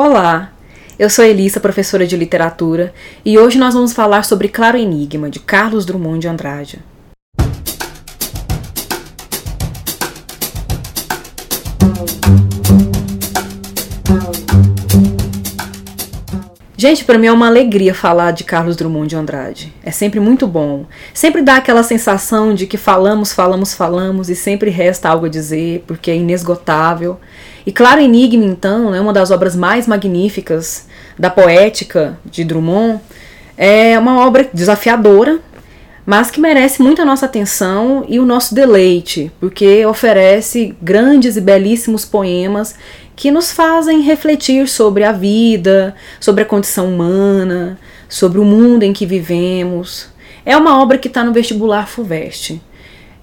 Olá, eu sou Elissa, professora de literatura, e hoje nós vamos falar sobre Claro Enigma, de Carlos Drummond de Andrade. Gente, para mim é uma alegria falar de Carlos Drummond de Andrade. É sempre muito bom. Sempre dá aquela sensação de que falamos, falamos, falamos e sempre resta algo a dizer, porque é inesgotável. E Claro Enigma, então, é uma das obras mais magníficas da poética de Drummond. É uma obra desafiadora, mas que merece muito a nossa atenção e o nosso deleite, porque oferece grandes e belíssimos poemas que nos fazem refletir sobre a vida, sobre a condição humana, sobre o mundo em que vivemos. É uma obra que está no vestibular FUVEST.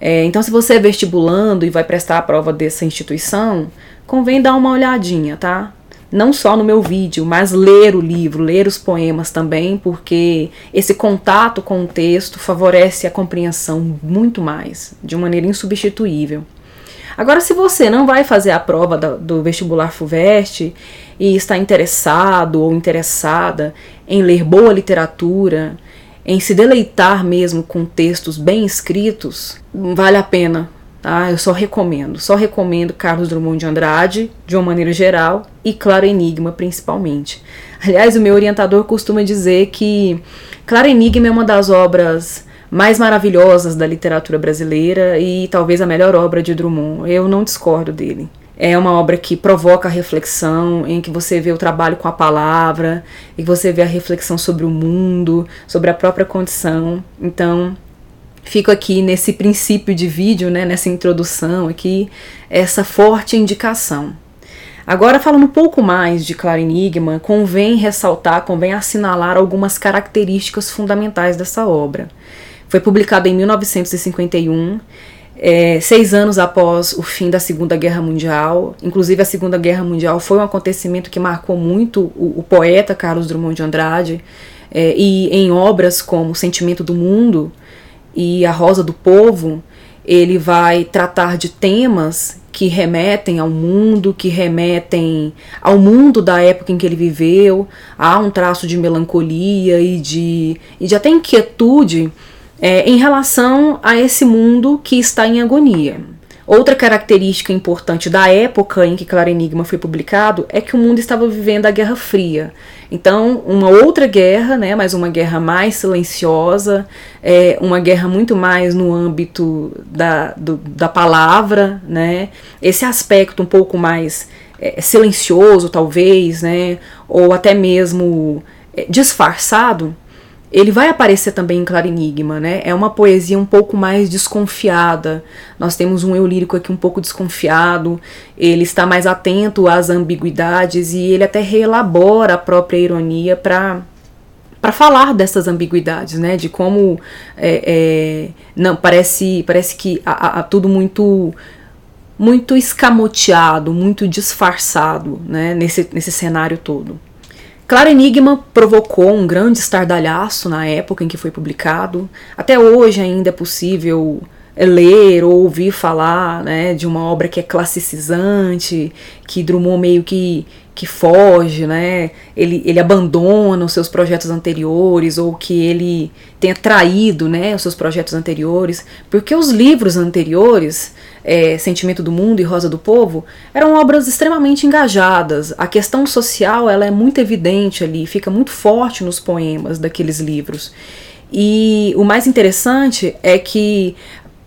É, então, se você é vestibulando e vai prestar a prova dessa instituição, convém dar uma olhadinha, tá? Não só no meu vídeo, mas ler o livro, ler os poemas também, porque esse contato com o texto favorece a compreensão muito mais, de maneira insubstituível. Agora, se você não vai fazer a prova do, do vestibular FUVEST e está interessado ou interessada em ler boa literatura, em se deleitar mesmo com textos bem escritos, vale a pena. Tá? Eu só recomendo, só recomendo Carlos Drummond de Andrade, de uma maneira geral, e Claro Enigma, principalmente. Aliás, o meu orientador costuma dizer que Claro Enigma é uma das obras mais maravilhosas da literatura brasileira e talvez a melhor obra de Drummond. Eu não discordo dele. É uma obra que provoca reflexão, em que você vê o trabalho com a palavra, e você vê a reflexão sobre o mundo, sobre a própria condição. Então, fico aqui nesse princípio de vídeo, né, nessa introdução aqui, essa forte indicação. Agora, falando um pouco mais de Claro Enigma, convém ressaltar, convém assinalar algumas características fundamentais dessa obra. Foi publicado em 1951, é, seis anos após o fim da Segunda Guerra Mundial. Inclusive, a Segunda Guerra Mundial foi um acontecimento que marcou muito o, o poeta Carlos Drummond de Andrade, é, e em obras como Sentimento do Mundo e A Rosa do Povo, ele vai tratar de temas que remetem ao mundo, que remetem ao mundo da época em que ele viveu, há um traço de melancolia e de, e de até inquietude é, em relação a esse mundo que está em agonia. Outra característica importante da época em que Claro Enigma foi publicado é que o mundo estava vivendo a Guerra Fria. Então, uma outra guerra, né, mas uma guerra mais silenciosa, é, uma guerra muito mais no âmbito da, do, da palavra, né, esse aspecto um pouco mais é, silencioso, talvez, né, ou até mesmo é, disfarçado, ele vai aparecer também em Claro Enigma, né? É uma poesia um pouco mais desconfiada. Nós temos um eu lírico aqui um pouco desconfiado. Ele está mais atento às ambiguidades e ele até reelabora a própria ironia para para falar dessas ambiguidades, né? De como é, é, não parece parece que há, há tudo muito muito escamoteado, muito disfarçado, né? Nesse nesse cenário todo. Claro Enigma provocou um grande estardalhaço na época em que foi publicado. Até hoje ainda é possível ler ou ouvir falar né, de uma obra que é classicizante, que Drummond meio que, que foge, né? ele, ele abandona os seus projetos anteriores ou que ele tenha traído né, os seus projetos anteriores, porque os livros anteriores é, Sentimento do Mundo e Rosa do Povo, eram obras extremamente engajadas. A questão social ela é muito evidente ali, fica muito forte nos poemas daqueles livros. E o mais interessante é que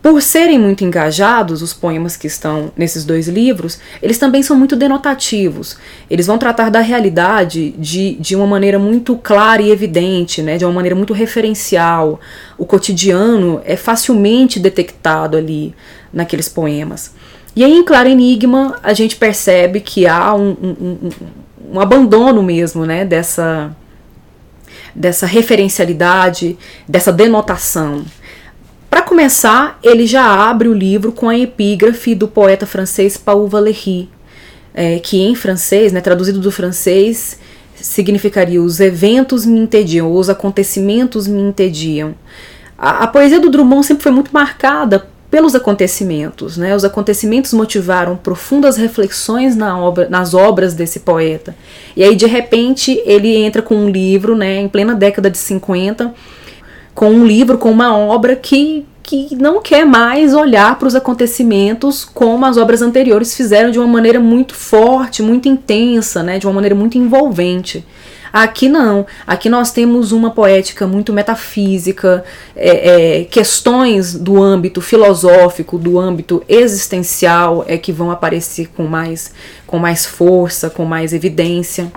por serem muito engajados, os poemas que estão nesses dois livros, eles também são muito denotativos. Eles vão tratar da realidade de, de uma maneira muito clara e evidente, né? de uma maneira muito referencial. O cotidiano é facilmente detectado ali naqueles poemas. E aí, em Claro Enigma, a gente percebe que há um, um, um, um abandono mesmo né? dessa, dessa referencialidade, dessa denotação. Para começar, ele já abre o livro com a epígrafe do poeta francês Paul Valéry, é, que em francês, né, traduzido do francês, significaria os eventos me entediam, os acontecimentos me entediam. A, a poesia do Drummond sempre foi muito marcada pelos acontecimentos, né? Os acontecimentos motivaram profundas reflexões na obra, nas obras desse poeta. E aí de repente ele entra com um livro, né, em plena década de 50, com um livro com uma obra que que não quer mais olhar para os acontecimentos como as obras anteriores fizeram de uma maneira muito forte, muito intensa, né, de uma maneira muito envolvente. Aqui não. Aqui nós temos uma poética muito metafísica, é, é, questões do âmbito filosófico, do âmbito existencial é que vão aparecer com mais, com mais força, com mais evidência.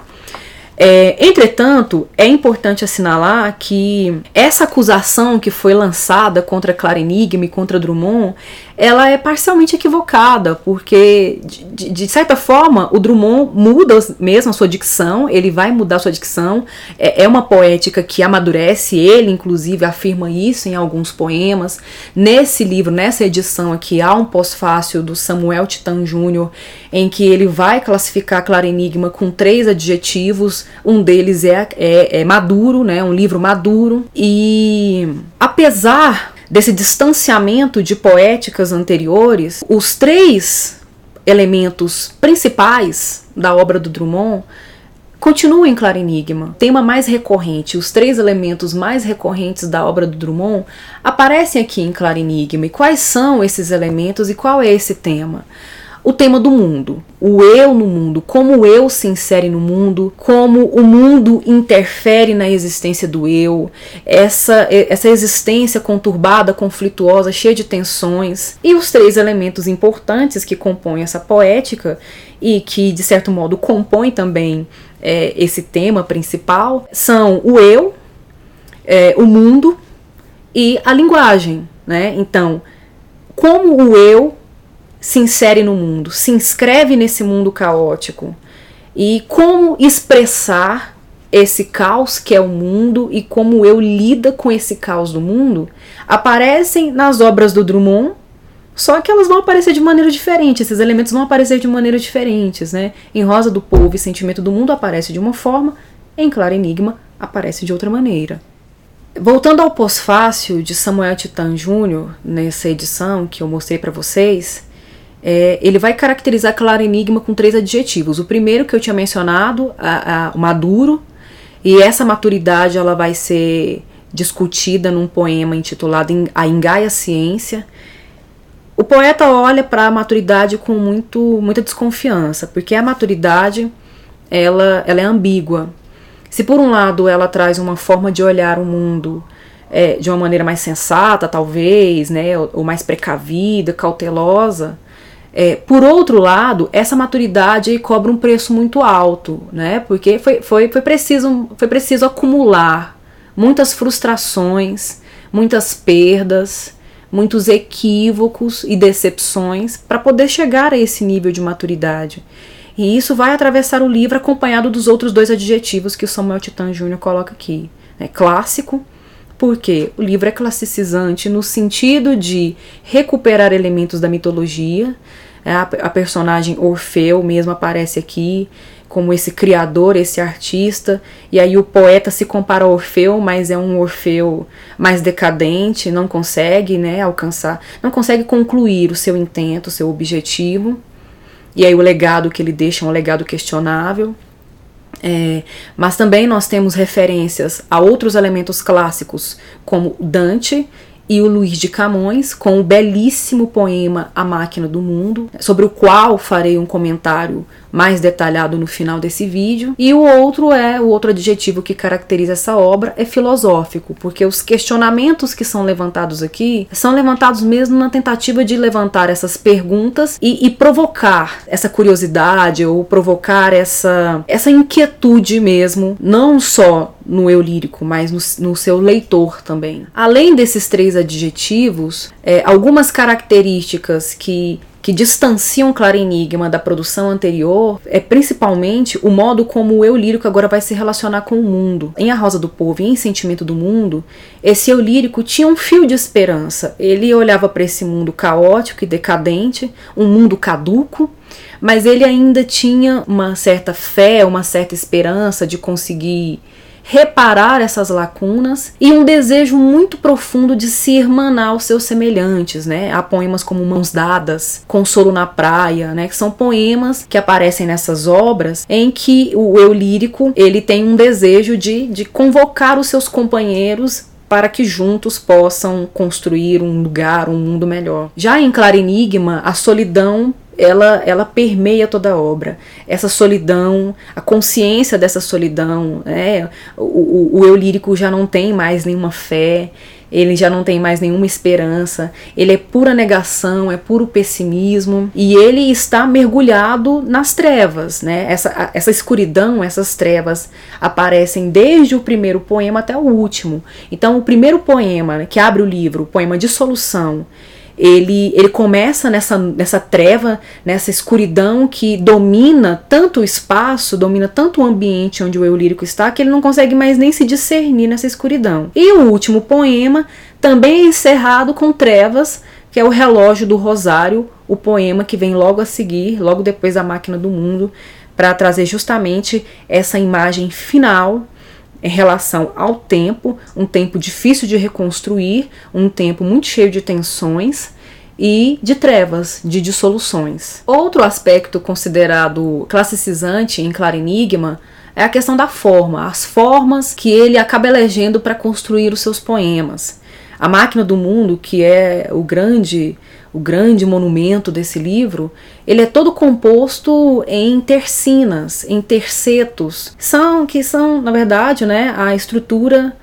É, entretanto, é importante assinalar que essa acusação que foi lançada contra Clara Enigma e contra Drummond, ela é parcialmente equivocada, porque de, de, certa forma o Drummond muda mesmo a sua dicção, ele vai mudar a sua dicção, é, é uma poética que amadurece, ele inclusive afirma isso em alguns poemas. Nesse livro, nessa edição aqui, há um pós-fácil do Samuel Titan Jr., em que ele vai classificar Clara Enigma com três adjetivos um deles é, é, é maduro, né, um livro maduro, e apesar desse distanciamento de poéticas anteriores, os três elementos principais da obra do Drummond continuam em Claro Enigma. Tema mais recorrente, os três elementos mais recorrentes da obra do Drummond aparecem aqui em Claro Enigma. E quais são esses elementos e qual é esse tema? O tema do mundo, o eu no mundo, como o eu se insere no mundo, como o mundo interfere na existência do eu, essa, essa existência conturbada, conflituosa, cheia de tensões, e os três elementos importantes que compõem essa poética e que, de certo modo, compõem também é, esse tema principal são o eu, é, o mundo e a linguagem. Né? Então, como o eu se insere no mundo, se inscreve nesse mundo caótico. E como expressar esse caos que é o mundo e como eu lida com esse caos do mundo aparecem nas obras do Drummond, só que elas vão aparecer de maneira diferente, esses elementos vão aparecer de maneiras diferentes, né? Em Rosa do Povo e Sentimento do Mundo aparece de uma forma, em Claro Enigma aparece de outra maneira. Voltando ao pós-fácil de Samuel Titan Jr., nessa edição que eu mostrei para vocês, é, ele vai caracterizar Claro Enigma com três adjetivos. O primeiro que eu tinha mencionado, a, a, maduro, e essa maturidade ela vai ser discutida num poema intitulado A Engaia Ciência. O poeta olha para a maturidade com muito, muita desconfiança, porque a maturidade ela, ela é ambígua. Se por um lado ela traz uma forma de olhar o mundo é, de uma maneira mais sensata, talvez, né, ou, ou mais precavida, cautelosa, é, por outro lado, essa maturidade cobra um preço muito alto, né? Porque foi, foi, foi, preciso, foi preciso acumular muitas frustrações, muitas perdas, muitos equívocos e decepções para poder chegar a esse nível de maturidade. E isso vai atravessar o livro acompanhado dos outros dois adjetivos que o Samuel Titan Jr. coloca aqui. Né? Clássico, porque o livro é classicizante no sentido de recuperar elementos da mitologia. É, a, a personagem Orfeu mesmo aparece aqui como esse criador, esse artista, e aí o poeta se compara a Orfeu, mas é um Orfeu mais decadente, não consegue, né, alcançar, não consegue concluir o seu intento, o seu objetivo. E aí o legado que ele deixa é um legado questionável. É, mas também nós temos referências a outros elementos clássicos, como Dante e o Luiz de Camões, com o belíssimo poema A Máquina do Mundo, sobre o qual farei um comentário mais detalhado no final desse vídeo. E o outro é, o outro adjetivo que caracteriza essa obra é filosófico, porque os questionamentos que são levantados aqui são levantados mesmo na tentativa de levantar essas perguntas e, e provocar essa curiosidade ou provocar essa, essa inquietude mesmo, não só no eu lírico, mas no, no seu leitor também. Além desses três adjetivos, é, algumas características que que distanciam Claro Enigma da produção anterior é principalmente o modo como o eu lírico agora vai se relacionar com o mundo. Em A Rosa do Povo e em Sentimento do Mundo, esse eu lírico tinha um fio de esperança. Ele olhava para esse mundo caótico e decadente, um mundo caduco, mas ele ainda tinha uma certa fé, uma certa esperança de conseguir reparar essas lacunas e um desejo muito profundo de se irmanar aos seus semelhantes, né? Há poemas como Mãos Dadas, Consolo na Praia, né? Que são poemas que aparecem nessas obras em que o eu lírico ele tem um desejo de, de convocar os seus companheiros para que juntos possam construir um lugar, um mundo melhor. Já em Claro Enigma, a solidão ela, ela permeia toda a obra. Essa solidão, a consciência dessa solidão, né? o, o, o eu lírico já não tem mais nenhuma fé, ele já não tem mais nenhuma esperança, ele é pura negação, é puro pessimismo e ele está mergulhado nas trevas, né? Essa, essa escuridão, essas trevas aparecem desde o primeiro poema até o último. Então, o primeiro poema que abre o livro, o poema Dissolução, ele, ele começa nessa, nessa treva, nessa escuridão que domina tanto o espaço, domina tanto o ambiente onde o eu lírico está, que ele não consegue mais nem se discernir nessa escuridão. E o último poema também é encerrado com trevas, que é o Relógio do Rosário, o poema que vem logo a seguir, logo depois da Máquina do Mundo, para trazer justamente essa imagem final em relação ao tempo, um tempo difícil de reconstruir, um tempo muito cheio de tensões e de trevas, de dissoluções. Outro aspecto considerado classicizante em Claro Enigma é a questão da forma, as formas que ele acaba elegendo para construir os seus poemas. A Máquina do Mundo, que é o grande o grande monumento desse livro, ele é todo composto em tercinas, em tercetos, são que são, na verdade, né, a estrutura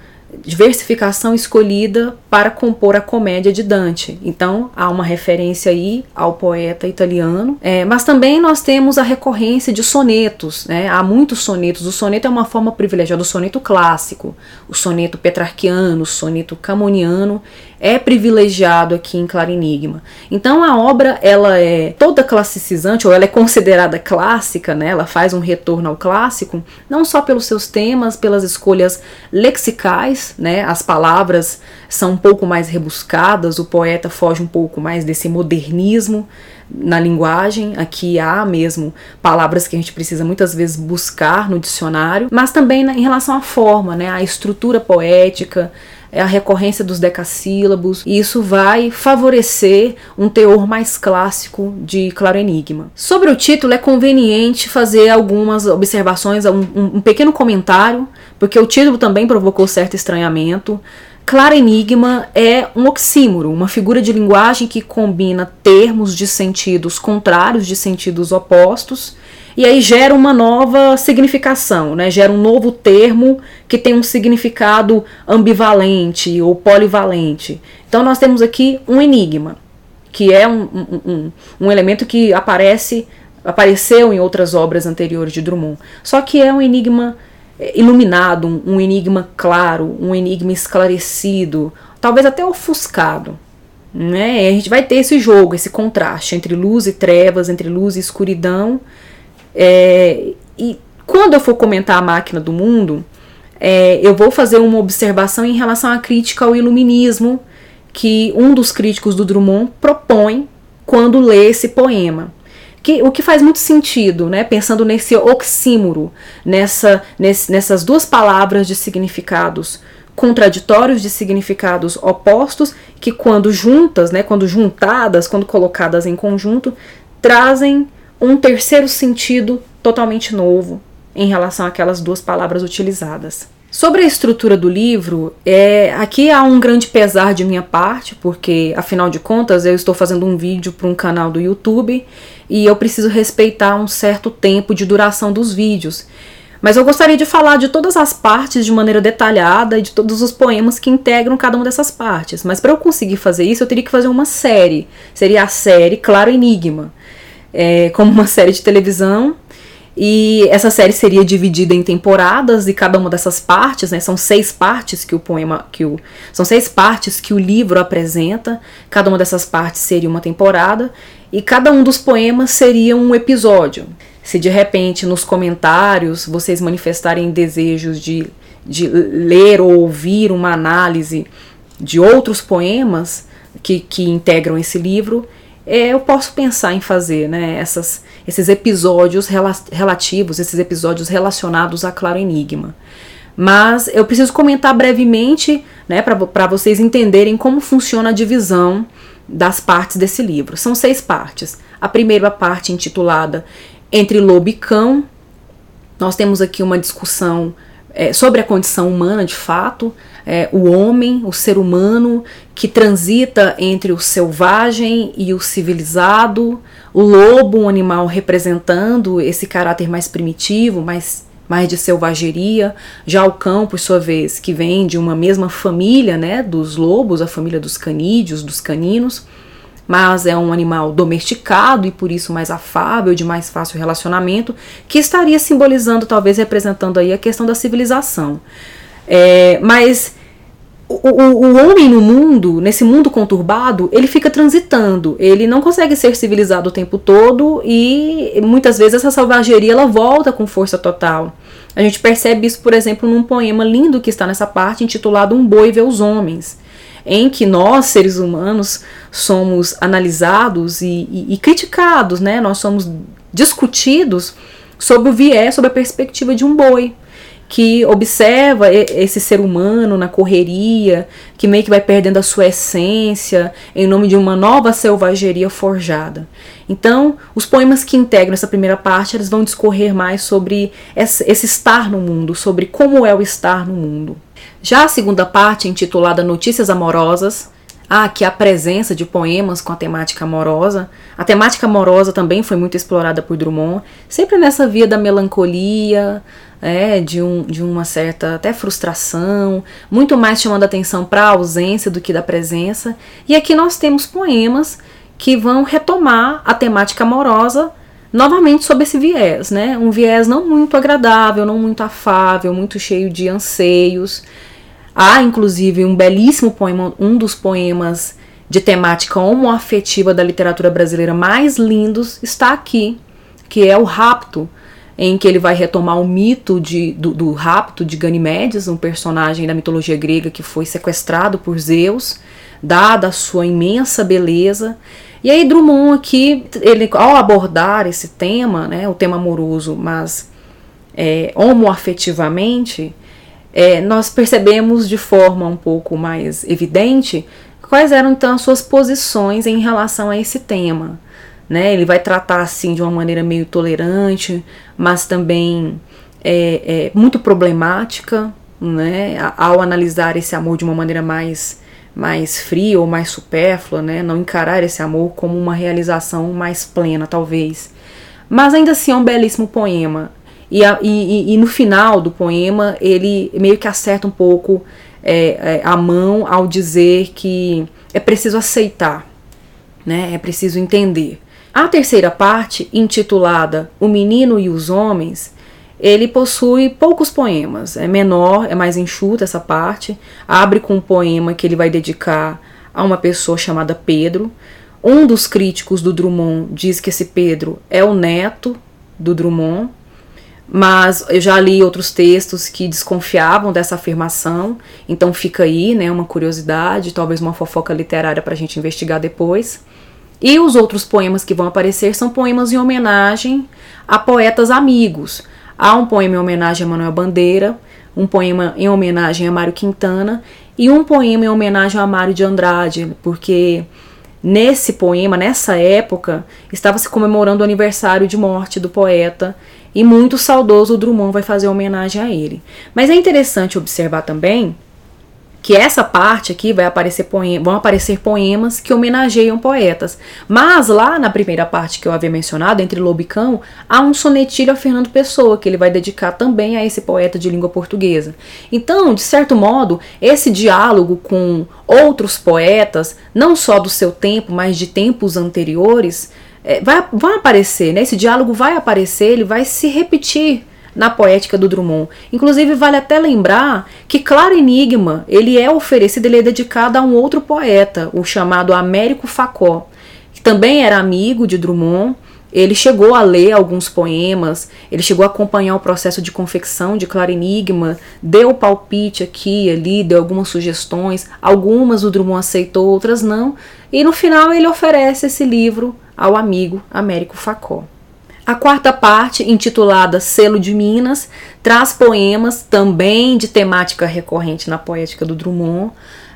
diversificação escolhida para compor a comédia de Dante. Então há uma referência aí ao poeta italiano, é, mas também nós temos a recorrência de sonetos. Né? Há muitos sonetos. O soneto é uma forma privilegiada do soneto clássico, o soneto petrarquiano, o soneto camoniano é privilegiado aqui em Claro Enigma. Então a obra ela é toda classicizante ou ela é considerada clássica, né? Ela faz um retorno ao clássico, não só pelos seus temas, pelas escolhas lexicais, né? As palavras são pouco mais rebuscadas, o poeta foge um pouco mais desse modernismo na linguagem. Aqui há mesmo palavras que a gente precisa muitas vezes buscar no dicionário, mas também em relação à forma, né? A estrutura poética, a recorrência dos decassílabos, e isso vai favorecer um teor mais clássico de Claro Enigma. Sobre o título, é conveniente fazer algumas observações, um, um pequeno comentário, porque o título também provocou certo estranhamento. Claro Enigma é um oxímoro, uma figura de linguagem que combina termos de sentidos contrários, de sentidos opostos, e aí gera uma nova significação, né? gera um novo termo que tem um significado ambivalente ou polivalente. Então nós temos aqui um enigma, que é um, um, um, um elemento que aparece, apareceu em outras obras anteriores de Drummond. Só que é um enigma iluminado, um enigma claro, um enigma esclarecido, talvez até ofuscado. Né? A gente vai ter esse jogo, esse contraste entre luz e trevas, entre luz e escuridão, é, e quando eu for comentar a máquina do mundo, é, eu vou fazer uma observação em relação à crítica ao iluminismo que um dos críticos do Drummond propõe quando lê esse poema. Que, o que faz muito sentido, né? pensando nesse oxímoro, nessa, nesse, nessas duas palavras de significados contraditórios, de significados opostos, que quando juntas, né, quando juntadas, quando colocadas em conjunto, trazem um terceiro sentido totalmente novo em relação àquelas duas palavras utilizadas. Sobre a estrutura do livro, é, aqui há um grande pesar de minha parte, porque afinal de contas eu estou fazendo um vídeo para um canal do YouTube e eu preciso respeitar um certo tempo de duração dos vídeos. Mas eu gostaria de falar de todas as partes de maneira detalhada e de todos os poemas que integram cada uma dessas partes. Mas para eu conseguir fazer isso, eu teria que fazer uma série. Seria a série Claro Enigma é, como uma série de televisão. E essa série seria dividida em temporadas e cada uma dessas partes, né, são seis partes que o poema, que o, são seis partes que o livro apresenta. Cada uma dessas partes seria uma temporada e cada um dos poemas seria um episódio. Se de repente nos comentários vocês manifestarem desejos de, de ler ou ouvir uma análise de outros poemas que, que integram esse livro, é, eu posso pensar em fazer né, essas, esses episódios rela relativos, esses episódios relacionados a Claro Enigma. mas eu preciso comentar brevemente, né, para vocês entenderem como funciona a divisão das partes desse livro. São seis partes. A primeira parte intitulada Entre Lobo e Cão. Nós temos aqui uma discussão é, sobre a condição humana de fato, é, o homem, o ser humano que transita entre o selvagem e o civilizado, o lobo, um animal representando esse caráter mais primitivo, mais, mais de selvageria, já o cão, por sua vez, que vem de uma mesma família né, dos lobos, a família dos canídeos, dos caninos mas é um animal domesticado e por isso mais afável, de mais fácil relacionamento, que estaria simbolizando, talvez representando aí a questão da civilização. É, mas o, o, o, homem no mundo, nesse mundo conturbado, ele fica transitando, ele não consegue ser civilizado o tempo todo e muitas vezes essa selvageria ela volta com força total. A gente percebe isso, por exemplo, num poema lindo que está nessa parte intitulado Um Boi Vê os Homens em que nós, seres humanos, somos analisados e, e, e criticados, né? Nós somos discutidos sobre o viés, sobre a perspectiva de um boi que observa esse ser humano na correria, que meio que vai perdendo a sua essência em nome de uma nova selvageria forjada. Então, os poemas que integram essa primeira parte, eles vão discorrer mais sobre esse estar no mundo, sobre como é o estar no mundo. Já a segunda parte, intitulada Notícias Amorosas, há aqui a presença de poemas com a temática amorosa. A temática amorosa também foi muito explorada por Drummond, sempre nessa via da melancolia, é, de, um, de uma certa até frustração, muito mais chamando atenção para a ausência do que da presença. E aqui nós temos poemas que vão retomar a temática amorosa novamente sob esse viés, né? Um viés não muito agradável, não muito afável, muito cheio de anseios. Há inclusive um belíssimo poema, um dos poemas de temática homoafetiva da literatura brasileira mais lindos está aqui, que é o Rapto, em que ele vai retomar o mito de, do, do rapto de Ganimedes, um personagem da mitologia grega que foi sequestrado por Zeus, dada a sua imensa beleza, e aí Drummond aqui, ele, ao abordar esse tema, né, o tema amoroso, mas é, homoafetivamente, é, nós percebemos de forma um pouco mais evidente quais eram então as suas posições em relação a esse tema. Né? Ele vai tratar assim de uma maneira meio tolerante, mas também é, é muito problemática, né? Ao analisar esse amor de uma maneira mais mais fria ou mais supérflua, né? Não encarar esse amor como uma realização mais plena, talvez. Mas ainda assim é um belíssimo poema. E, a, e, e no final do poema ele meio que acerta um pouco é, é, a mão ao dizer que é preciso aceitar, né? É preciso entender. A terceira parte, intitulada O Menino e os Homens, ele possui poucos poemas, é menor, é mais enxuta essa parte. Abre com um poema que ele vai dedicar a uma pessoa chamada Pedro. Um dos críticos do Drummond diz que esse Pedro é o neto do Drummond, mas eu já li outros textos que desconfiavam dessa afirmação, então fica aí, né, uma curiosidade, talvez uma fofoca literária para a gente investigar depois. E os outros poemas que vão aparecer são poemas em homenagem a poetas amigos. Há um poema em homenagem a Manuel Bandeira, um poema em homenagem a Mário Quintana e um poema em homenagem a Mário de Andrade, porque nesse poema, nessa época, estava se comemorando o aniversário de morte do poeta e muito saudoso Drummond vai fazer homenagem a ele. Mas é interessante observar também que essa parte aqui vai aparecer poema, vão aparecer poemas que homenageiam poetas. Mas lá na primeira parte que eu havia mencionado, entre Lobicão, há um sonetilho a Fernando Pessoa, que ele vai dedicar também a esse poeta de língua portuguesa. Então, de certo modo, esse diálogo com outros poetas, não só do seu tempo, mas de tempos anteriores, é, vai, vai aparecer, né? esse diálogo vai aparecer, ele vai se repetir na poética do Drummond. Inclusive vale até lembrar que Claro Enigma, ele é oferecido, ele é dedicado a um outro poeta, o chamado Américo Facó, que também era amigo de Drummond. Ele chegou a ler alguns poemas, ele chegou a acompanhar o processo de confecção de Claro Enigma, deu palpite aqui e ali, deu algumas sugestões, algumas o Drummond aceitou, outras não, e no final ele oferece esse livro ao amigo Américo Facó. A quarta parte, intitulada Selo de Minas, traz poemas também de temática recorrente na poética do Drummond,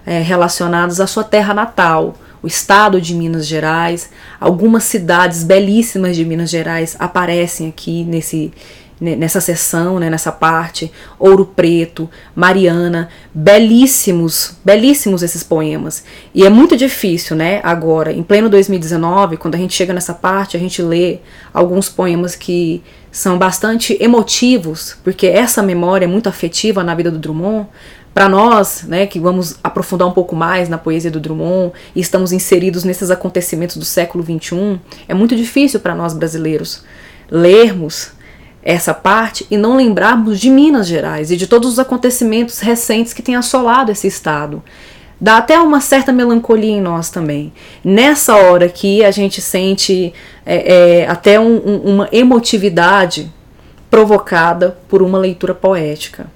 é, relacionados à sua terra natal, o estado de Minas Gerais. Algumas cidades belíssimas de Minas Gerais aparecem aqui nesse, nessa sessão, né, nessa parte, Ouro Preto, Mariana, belíssimos, belíssimos esses poemas. E é muito difícil, né, agora, em pleno 2019, quando a gente chega nessa parte, a gente lê alguns poemas que são bastante emotivos, porque essa memória é muito afetiva na vida do Drummond. Para nós, né, que vamos aprofundar um pouco mais na poesia do Drummond e estamos inseridos nesses acontecimentos do século XXI, é muito difícil para nós brasileiros lermos essa parte e não lembrarmos de Minas Gerais e de todos os acontecimentos recentes que têm assolado esse estado. Dá até uma certa melancolia em nós também. Nessa hora que a gente sente é, é, até um, um, uma emotividade provocada por uma leitura poética.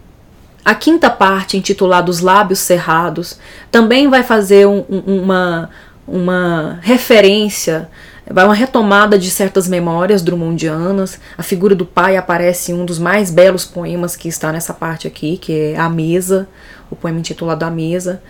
A quinta parte, intitulada Os Lábios Cerrados, também vai fazer um, uma, uma referência vai uma retomada de certas memórias drummondianas. A figura do pai aparece em um dos mais belos poemas que está nessa parte aqui, que é A Mesa, o poema intitulado A Mesa.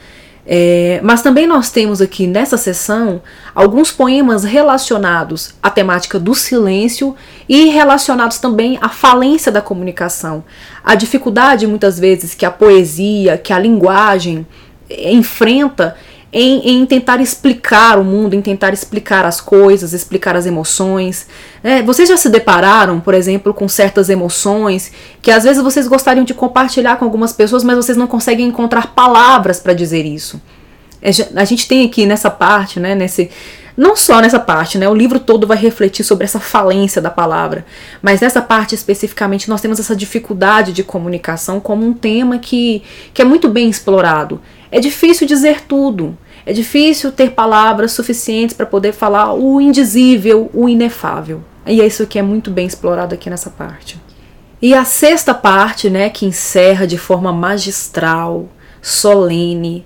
É, mas também nós temos aqui nessa sessão alguns poemas relacionados à temática do silêncio e relacionados também à falência da comunicação, a dificuldade muitas vezes que a poesia, que a linguagem enfrenta em, em, tentar explicar o mundo, em tentar explicar as coisas, explicar as emoções. É, vocês já se depararam, por exemplo, com certas emoções que às vezes vocês gostariam de compartilhar com algumas pessoas, mas vocês não conseguem encontrar palavras para dizer isso. É, a gente tem aqui nessa parte, né, nesse, não só nessa parte, né? O livro todo vai refletir sobre essa falência da palavra, mas nessa parte especificamente nós temos essa dificuldade de comunicação como um tema que, que é muito bem explorado. É difícil dizer tudo. É difícil ter palavras suficientes para poder falar o indizível, o inefável. E é isso que é muito bem explorado aqui nessa parte. E a sexta parte, né, que encerra de forma magistral, solene,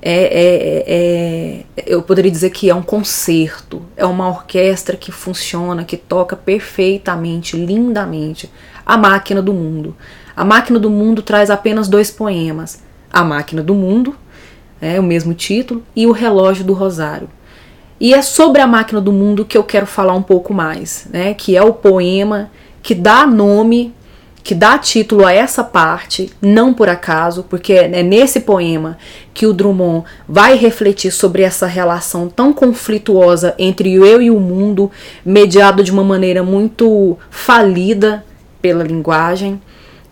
é, é, é, eu poderia dizer que é um concerto, é uma orquestra que funciona, que toca perfeitamente, lindamente, a máquina do mundo. A máquina do mundo traz apenas dois poemas: A Máquina do Mundo é o mesmo título, e O Relógio do Rosário. E é sobre a máquina do mundo que eu quero falar um pouco mais, né? Que é o poema que dá nome, que dá título a essa parte, não por acaso, porque é nesse poema que o Drummond vai refletir sobre essa relação tão conflituosa entre o eu e o mundo, mediado de uma maneira muito falida pela linguagem.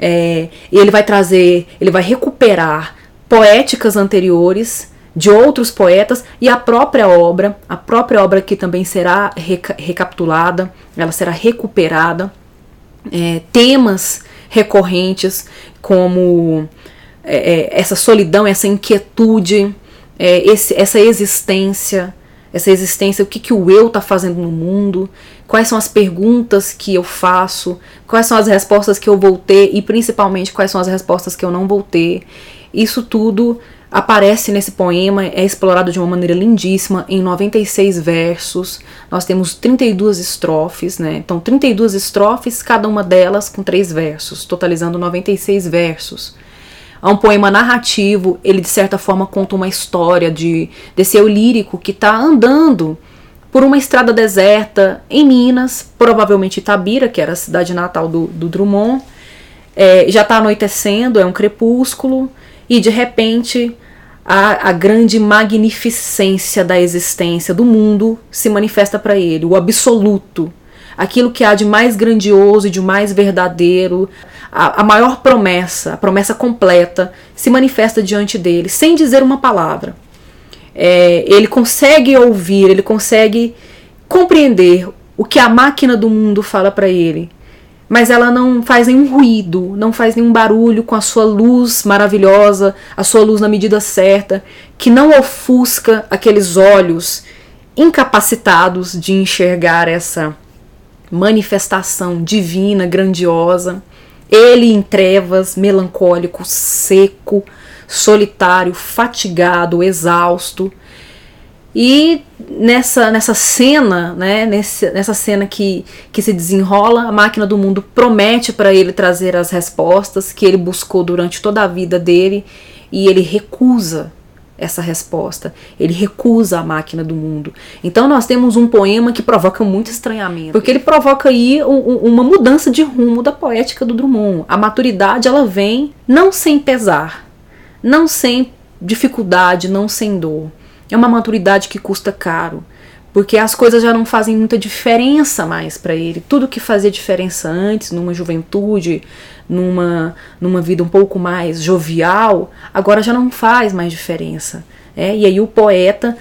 É, ele vai trazer, ele vai recuperar poéticas anteriores de outros poetas e a própria obra, a própria obra que também será reca recapitulada, ela será recuperada, é, temas recorrentes como é, é essa solidão, essa inquietude, é, esse, essa existência, essa existência, o que, que o eu está fazendo no mundo, quais são as perguntas que eu faço, quais são as respostas que eu vou ter e principalmente quais são as respostas que eu não vou ter. Isso tudo aparece nesse poema, é explorado de uma maneira lindíssima, em 96 versos. Nós temos 32 estrofes, né? Então, 32 estrofes, cada uma delas com três versos, totalizando 96 versos. É um poema narrativo, ele de certa forma conta uma história de desse eu lírico que está andando por uma estrada deserta em Minas, provavelmente Itabira, que era a cidade natal do, do Drummond. É, já está anoitecendo, é um crepúsculo e de repente a, a grande magnificência da existência do mundo se manifesta para ele, o absoluto, aquilo que há de mais grandioso e de mais verdadeiro, a, a maior promessa, a promessa completa, se manifesta diante dele, sem dizer uma palavra. É, ele consegue ouvir, ele consegue compreender o que a máquina do mundo fala para ele mas ela não faz nenhum ruído, não faz nenhum barulho com a sua luz maravilhosa, a sua luz na medida certa, que não ofusca aqueles olhos incapacitados de enxergar essa manifestação divina, grandiosa. Ele em trevas, melancólico, seco, solitário, fatigado, exausto. E nessa, nessa cena, né, nesse, nessa cena que, que se desenrola, a máquina do mundo promete para ele trazer as respostas que ele buscou durante toda a vida dele e ele recusa essa resposta. Ele recusa a máquina do mundo. Então nós temos um poema que provoca muito estranhamento, porque ele provoca aí um, uma mudança de rumo da poética do Drummond. A maturidade ela vem não sem pesar, não sem dificuldade, não sem dor. É uma maturidade que custa caro, porque as coisas já não fazem muita diferença mais para ele. Tudo que fazia diferença antes, numa juventude, numa, numa vida um pouco mais jovial, agora já não faz mais diferença. É? E aí o poeta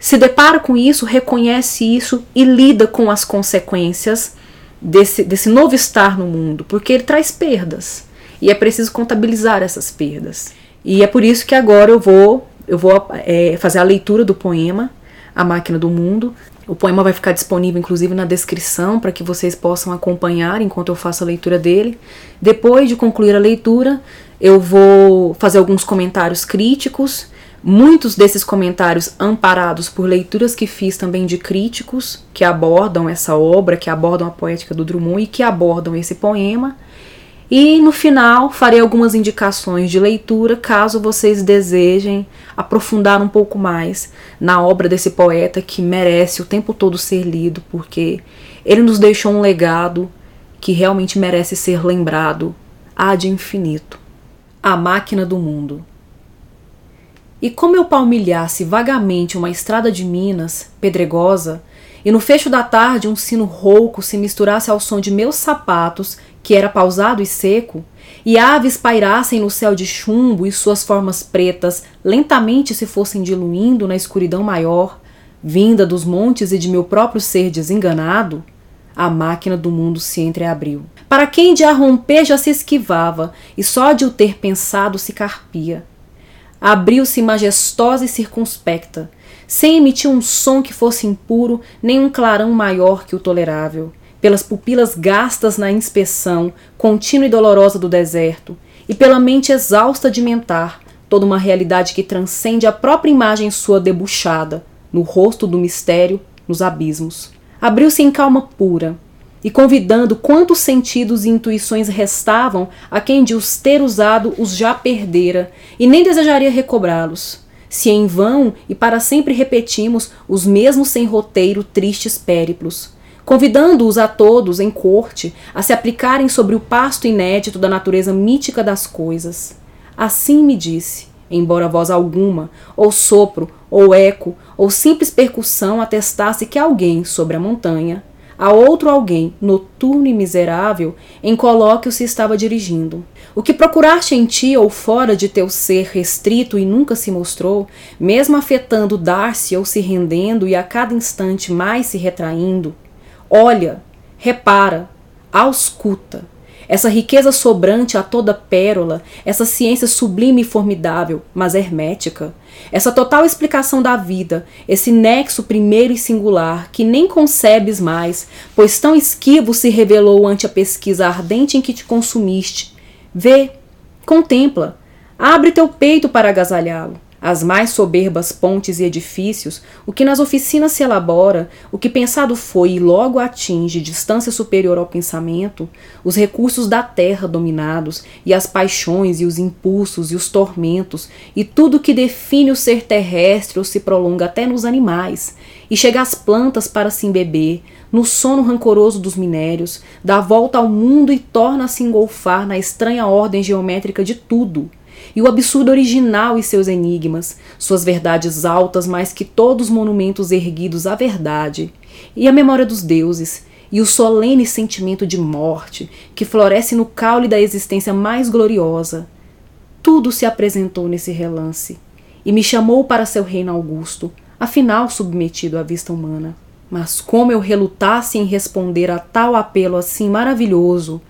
se depara com isso, reconhece isso e lida com as consequências desse, desse novo estar no mundo, porque ele traz perdas. E é preciso contabilizar essas perdas. E é por isso que agora eu vou eu vou é, fazer a leitura do poema A Máquina do Mundo. O poema vai ficar disponível, inclusive, na descrição para que vocês possam acompanhar enquanto eu faço a leitura dele. Depois de concluir a leitura, eu vou fazer alguns comentários críticos. Muitos desses comentários amparados por leituras que fiz também de críticos que abordam essa obra, que abordam a poética do Drummond e que abordam esse poema. E no final farei algumas indicações de leitura caso vocês desejem aprofundar um pouco mais na obra desse poeta que merece o tempo todo ser lido, porque ele nos deixou um legado que realmente merece ser lembrado ad infinito. A máquina do mundo. E como eu palmilhasse vagamente uma estrada de Minas, pedregosa, e no fecho da tarde um sino rouco se misturasse ao som de meus sapatos que era pausado e seco, e aves pairassem no céu de chumbo e suas formas pretas lentamente se fossem diluindo na escuridão maior, vinda dos montes e de meu próprio ser desenganado, a máquina do mundo se entreabriu. Para quem de a romper já se esquivava, e só de o ter pensado se carpia. Abriu-se majestosa e circunspecta, sem emitir um som que fosse impuro, nem um clarão maior que o tolerável pelas pupilas gastas na inspeção contínua e dolorosa do deserto, e pela mente exausta de mentar toda uma realidade que transcende a própria imagem sua debuxada, no rosto do mistério, nos abismos. Abriu-se em calma pura, e convidando quantos sentidos e intuições restavam a quem de os ter usado os já perdera e nem desejaria recobrá-los. Se em vão e para sempre repetimos os mesmos sem roteiro tristes périplos, convidando-os a todos em corte a se aplicarem sobre o pasto inédito da natureza mítica das coisas. Assim me disse, embora voz alguma, ou sopro, ou eco, ou simples percussão atestasse que alguém sobre a montanha, a outro alguém, noturno e miserável, em colóquio se estava dirigindo. O que procuraste em ti ou fora de teu ser restrito e nunca se mostrou, mesmo afetando dar-se ou se rendendo e a cada instante mais se retraindo, Olha, repara, ausculta. Essa riqueza sobrante a toda pérola, essa ciência sublime e formidável, mas hermética, essa total explicação da vida, esse nexo primeiro e singular que nem concebes mais, pois tão esquivo se revelou ante a pesquisa ardente em que te consumiste. Vê, contempla, abre teu peito para agasalhá-lo as mais soberbas pontes e edifícios, o que nas oficinas se elabora, o que pensado foi e logo atinge distância superior ao pensamento, os recursos da terra dominados, e as paixões e os impulsos e os tormentos, e tudo que define o ser terrestre ou se prolonga até nos animais, e chega às plantas para se embeber, no sono rancoroso dos minérios, dá volta ao mundo e torna a se engolfar na estranha ordem geométrica de tudo e o absurdo original e seus enigmas, suas verdades altas mais que todos os monumentos erguidos à verdade, e a memória dos deuses, e o solene sentimento de morte que floresce no caule da existência mais gloriosa. Tudo se apresentou nesse relance, e me chamou para seu reino augusto, afinal submetido à vista humana. Mas como eu relutasse em responder a tal apelo assim maravilhoso,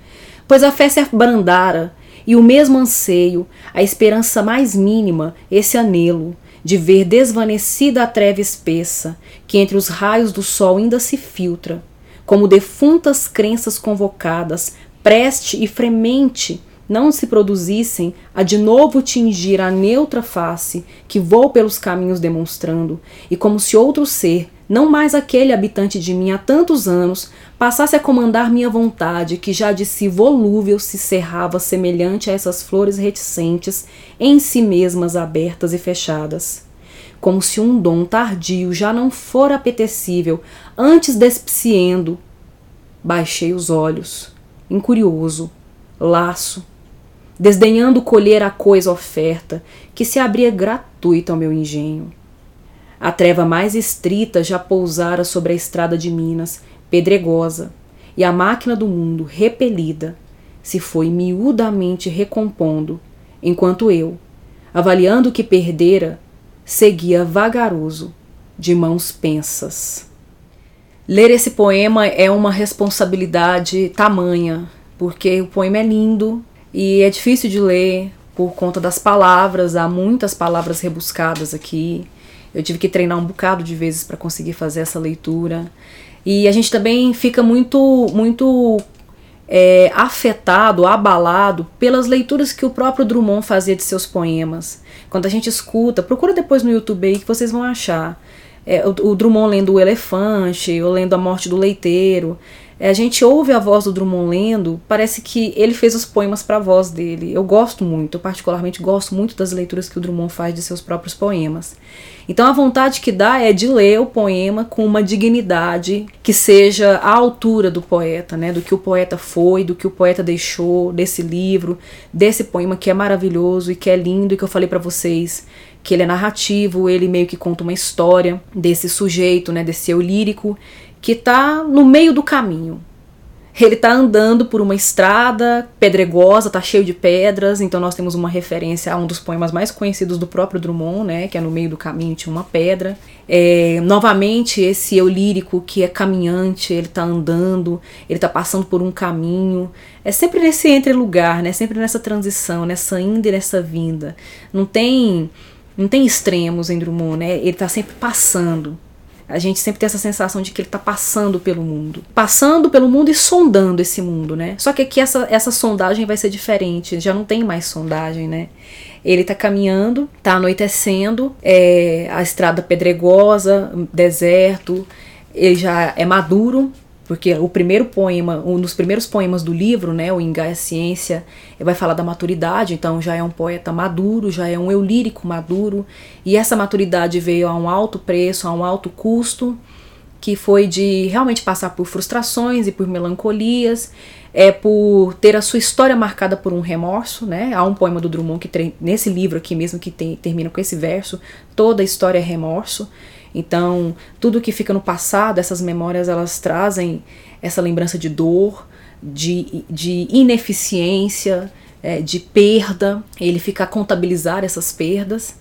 pois a fé se abrandara e o mesmo anseio, a esperança mais mínima, esse anelo de ver desvanecida a treva espessa que entre os raios do sol ainda se filtra, como defuntas crenças convocadas, preste e fremente não se produzissem a de novo tingir a neutra face que vou pelos caminhos demonstrando, e como se outro ser, não mais aquele habitante de mim há tantos anos, passasse a comandar minha vontade, que já de si volúvel se cerrava semelhante a essas flores reticentes, em si mesmas abertas e fechadas. Como se um dom tardio já não fora apetecível, antes despiciendo, baixei os olhos, incurioso, laço, desdenhando colher a coisa oferta, que se abria gratuita ao meu engenho. A treva mais estrita já pousara sobre a estrada de Minas, pedregosa, e a máquina do mundo, repelida, se foi miudamente recompondo, enquanto eu, avaliando o que perdera, seguia vagaroso, de mãos pensas. Ler esse poema é uma responsabilidade tamanha, porque o poema é lindo, e é difícil de ler por conta das palavras, há muitas palavras rebuscadas aqui. Eu tive que treinar um bocado de vezes para conseguir fazer essa leitura. E a gente também fica muito, muito é, afetado, abalado pelas leituras que o próprio Drummond fazia de seus poemas. Quando a gente escuta, procura depois no YouTube aí que vocês vão achar. É, o, o Drummond lendo O Elefante, ou lendo A Morte do Leiteiro. É, a gente ouve a voz do Drummond lendo, parece que ele fez os poemas para a voz dele. Eu gosto muito, eu particularmente gosto muito das leituras que o Drummond faz de seus próprios poemas. Então a vontade que dá é de ler o poema com uma dignidade que seja à altura do poeta, né? Do que o poeta foi, do que o poeta deixou, desse livro, desse poema que é maravilhoso e que é lindo e que eu falei para vocês que ele é narrativo, ele meio que conta uma história desse sujeito, né, desse eu lírico que está no meio do caminho. Ele está andando por uma estrada pedregosa, tá cheio de pedras, então nós temos uma referência a um dos poemas mais conhecidos do próprio Drummond, né, que é no meio do caminho tinha uma pedra. É, novamente esse eu lírico que é caminhante, ele está andando, ele está passando por um caminho. É sempre nesse entre lugar, né, sempre nessa transição, nessa ida e nessa vinda. Não tem não tem extremos em Drummond, né? Ele está sempre passando. A gente sempre tem essa sensação de que ele está passando pelo mundo. Passando pelo mundo e sondando esse mundo, né? Só que aqui essa, essa sondagem vai ser diferente, já não tem mais sondagem, né? Ele está caminhando, está anoitecendo, é, a estrada pedregosa, deserto, ele já é maduro, porque o primeiro poema, um dos primeiros poemas do livro, né, o Ingá é Ciência, vai falar da maturidade, então já é um poeta maduro, já é um eu lírico maduro, e essa maturidade veio a um alto preço, a um alto custo, que foi de realmente passar por frustrações e por melancolias, é por ter a sua história marcada por um remorso, né? Há um poema do Drummond que nesse livro aqui mesmo que tem, termina com esse verso, toda a história é remorso. Então, tudo que fica no passado, essas memórias, elas trazem essa lembrança de dor, de, de ineficiência, é, de perda. Ele fica a contabilizar essas perdas.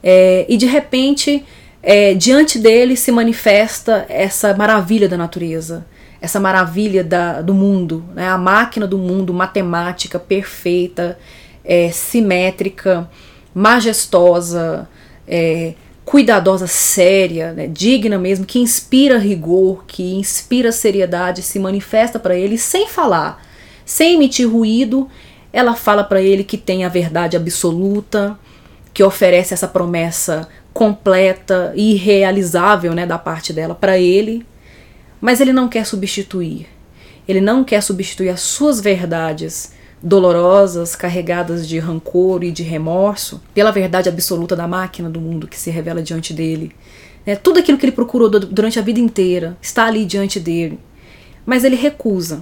É, e de repente, é, diante dele se manifesta essa maravilha da natureza, essa maravilha da, do mundo, né? a máquina do mundo matemática, perfeita, é, simétrica, majestosa. Cuidadosa, séria, né, digna mesmo, que inspira rigor, que inspira seriedade, se manifesta para ele sem falar, sem emitir ruído. Ela fala para ele que tem a verdade absoluta, que oferece essa promessa completa e irrealizável né, da parte dela para ele, mas ele não quer substituir. Ele não quer substituir as suas verdades dolorosas, carregadas de rancor e de remorso, pela verdade absoluta da máquina do mundo que se revela diante dele. É, tudo aquilo que ele procurou durante a vida inteira está ali diante dele. Mas ele recusa,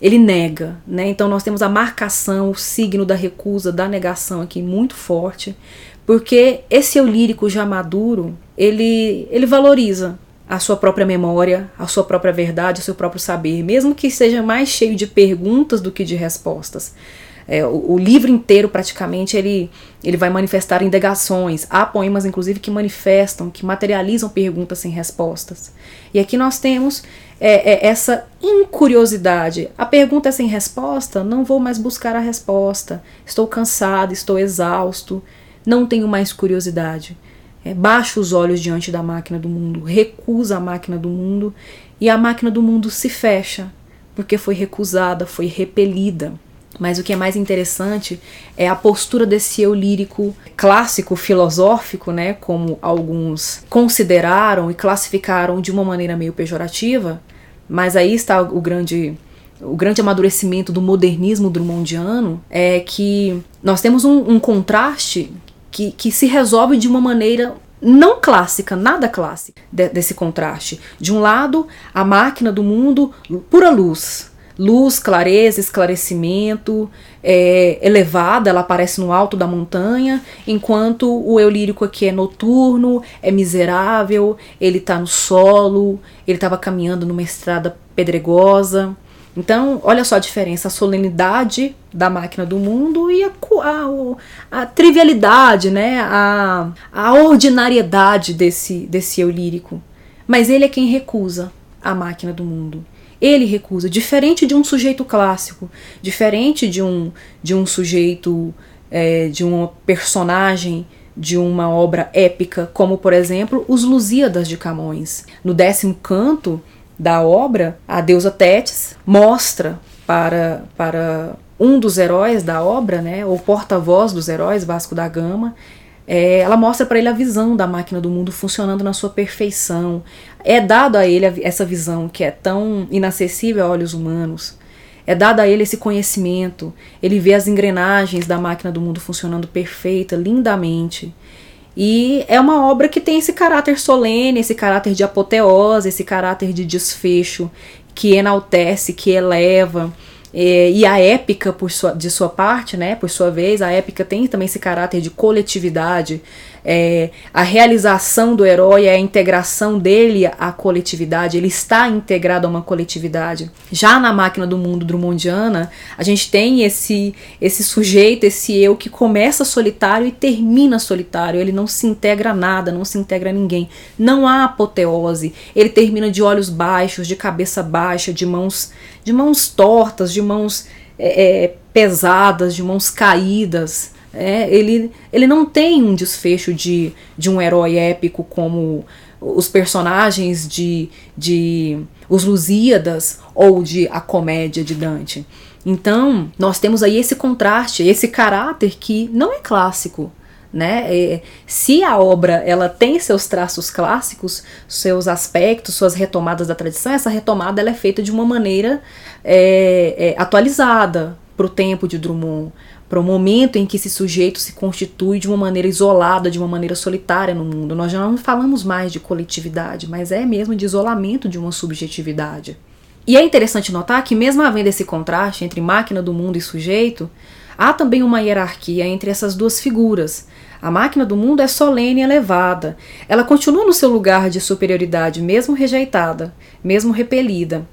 ele nega. Né? Então nós temos a marcação, o signo da recusa, da negação aqui muito forte, porque esse eu lírico já maduro, ele, ele valoriza a sua própria memória, a sua própria verdade, o seu próprio saber, mesmo que seja mais cheio de perguntas do que de respostas. É, o, o, livro inteiro, praticamente, ele, ele vai manifestar indagações. Há poemas, inclusive, que manifestam, que materializam perguntas sem respostas. E aqui nós temos é, é, essa incuriosidade. A pergunta é sem resposta, não vou mais buscar a resposta. Estou cansado, estou exausto, não tenho mais curiosidade é, baixa os olhos diante da máquina do mundo, recusa a máquina do mundo e a máquina do mundo se fecha porque foi recusada, foi repelida. Mas o que é mais interessante é a postura desse eu lírico clássico, filosófico, né, como alguns consideraram e classificaram de uma maneira meio pejorativa, mas aí está o grande o grande amadurecimento do modernismo drummondiano é que nós temos um, um contraste que, que se resolve de uma maneira não clássica, nada clássica de, desse contraste. De um lado, a máquina do mundo, pura luz, luz, clareza, esclarecimento, é, elevada, ela aparece no alto da montanha, enquanto o eu lírico aqui é noturno, é miserável, ele está no solo, ele estava caminhando numa estrada pedregosa. Então, olha só a diferença, a solenidade da máquina do mundo e a, a, a trivialidade, né? a, a ordinariedade desse, desse eu lírico. Mas ele é quem recusa a máquina do mundo. Ele recusa, diferente de um sujeito clássico, diferente de um, de um sujeito, é, de um personagem de uma obra épica, como por exemplo os Lusíadas de Camões. No décimo canto da obra, a deusa Tétis mostra para, para um dos heróis da obra, né, ou porta-voz dos heróis, Vasco da Gama, é, ela mostra para ele a visão da máquina do mundo funcionando na sua perfeição. É dado a ele essa visão que é tão inacessível a olhos humanos. É dado a ele esse conhecimento. Ele vê as engrenagens da máquina do mundo funcionando perfeita, lindamente. E é uma obra que tem esse caráter solene, esse caráter de apoteose, esse caráter de desfecho que enaltece, que eleva. É, e a épica, por sua, de sua parte, né, por sua vez, a épica tem também esse caráter de coletividade, é, a realização do herói é a integração dele à coletividade, ele está integrado a uma coletividade. Já na máquina do mundo drummondiana, a gente tem esse, esse sujeito, esse eu que começa solitário e termina solitário, ele não se integra a nada, não se integra a ninguém, não há apoteose, ele termina de olhos baixos, de cabeça baixa, de mãos, de mãos tortas, de mãos é, é pesadas, de mãos caídas. É, ele, ele não tem um desfecho de, de um herói épico como os personagens de, de Os Lusíadas ou de A Comédia de Dante. Então, nós temos aí esse contraste, esse caráter que não é clássico. Né? Se a obra ela tem seus traços clássicos, seus aspectos, suas retomadas da tradição, essa retomada ela é feita de uma maneira é, é, atualizada para o tempo de Drummond para o momento em que esse sujeito se constitui de uma maneira isolada, de uma maneira solitária no mundo. Nós já não falamos mais de coletividade, mas é mesmo de isolamento de uma subjetividade. E é interessante notar que, mesmo havendo esse contraste entre máquina do mundo e sujeito, há também uma hierarquia entre essas duas figuras. A máquina do mundo é solene e elevada. Ela continua no seu lugar de superioridade, mesmo rejeitada, mesmo repelida.